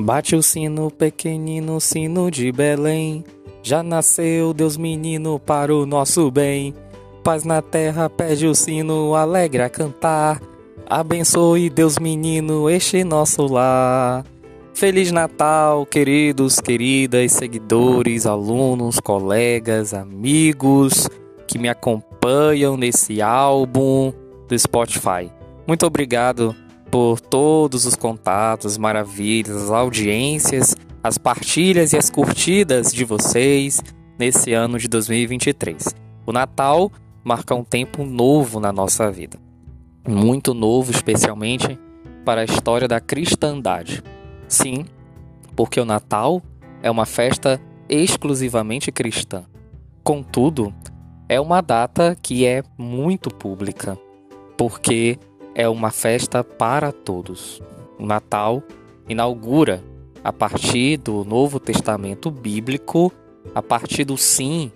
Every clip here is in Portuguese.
Bate o sino pequenino, sino de Belém. Já nasceu Deus menino para o nosso bem. Paz na terra pede o sino, alegre a cantar. Abençoe Deus menino este nosso lar. Feliz Natal, queridos, queridas, seguidores, alunos, colegas, amigos que me acompanham nesse álbum do Spotify. Muito obrigado por todos os contatos, maravilhas, as audiências, as partilhas e as curtidas de vocês nesse ano de 2023. O Natal marca um tempo novo na nossa vida. Muito novo, especialmente para a história da cristandade. Sim, porque o Natal é uma festa exclusivamente cristã. Contudo, é uma data que é muito pública, porque é uma festa para todos. O Natal inaugura, a partir do Novo Testamento bíblico, a partir do sim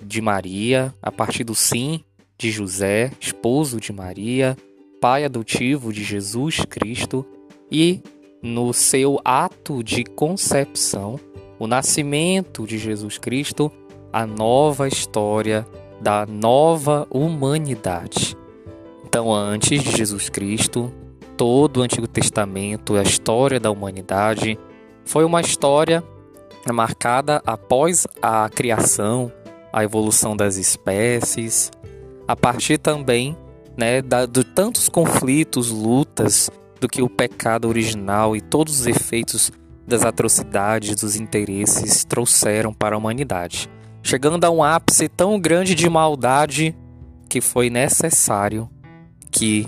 de Maria, a partir do sim de José, esposo de Maria, pai adotivo de Jesus Cristo, e no seu ato de concepção, o nascimento de Jesus Cristo, a nova história da nova humanidade. Então, antes de Jesus Cristo, todo o Antigo Testamento, a história da humanidade, foi uma história marcada após a criação, a evolução das espécies, a partir também né, de tantos conflitos, lutas, do que o pecado original e todos os efeitos das atrocidades, dos interesses trouxeram para a humanidade, chegando a um ápice tão grande de maldade que foi necessário que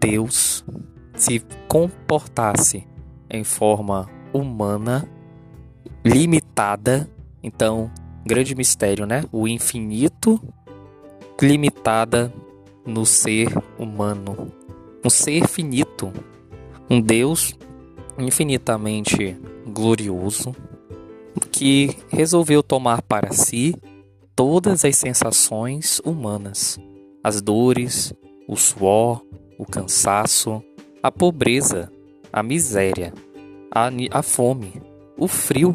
Deus se comportasse em forma humana, limitada. Então, grande mistério, né? O infinito limitada no ser humano. Um ser finito, um Deus infinitamente glorioso que resolveu tomar para si todas as sensações humanas, as dores, o suor, o cansaço, a pobreza, a miséria, a, a fome, o frio,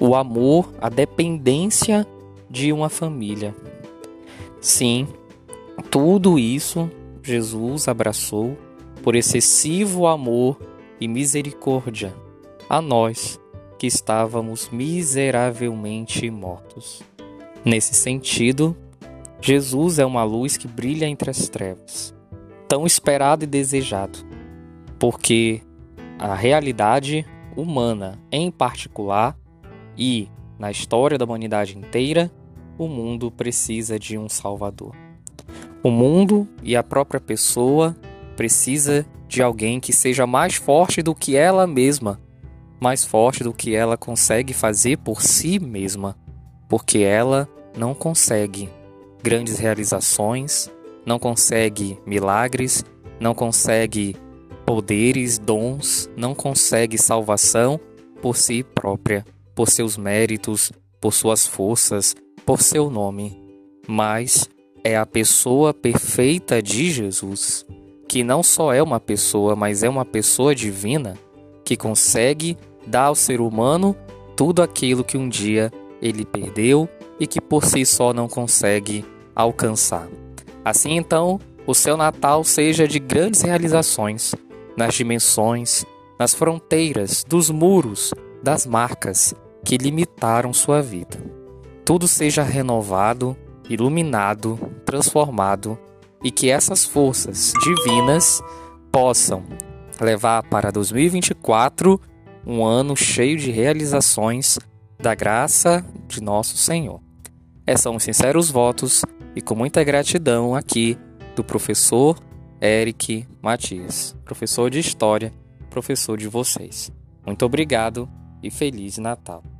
o amor, a dependência de uma família. Sim, tudo isso Jesus abraçou por excessivo amor e misericórdia a nós que estávamos miseravelmente mortos. Nesse sentido, Jesus é uma luz que brilha entre as trevas, tão esperado e desejado, porque a realidade humana em particular e na história da humanidade inteira, o mundo precisa de um Salvador. O mundo e a própria pessoa precisa de alguém que seja mais forte do que ela mesma, mais forte do que ela consegue fazer por si mesma, porque ela não consegue grandes realizações, não consegue milagres, não consegue poderes, dons, não consegue salvação por si própria, por seus méritos, por suas forças, por seu nome, mas é a pessoa perfeita de Jesus, que não só é uma pessoa, mas é uma pessoa divina, que consegue dar ao ser humano tudo aquilo que um dia ele perdeu e que por si só não consegue alcançar. Assim então, o seu Natal seja de grandes realizações nas dimensões, nas fronteiras, dos muros, das marcas que limitaram sua vida. Tudo seja renovado, iluminado, transformado e que essas forças divinas possam levar para 2024 um ano cheio de realizações da graça de nosso Senhor. Esses são os sinceros votos e com muita gratidão aqui do professor Eric Matias, professor de História, professor de vocês. Muito obrigado e Feliz Natal!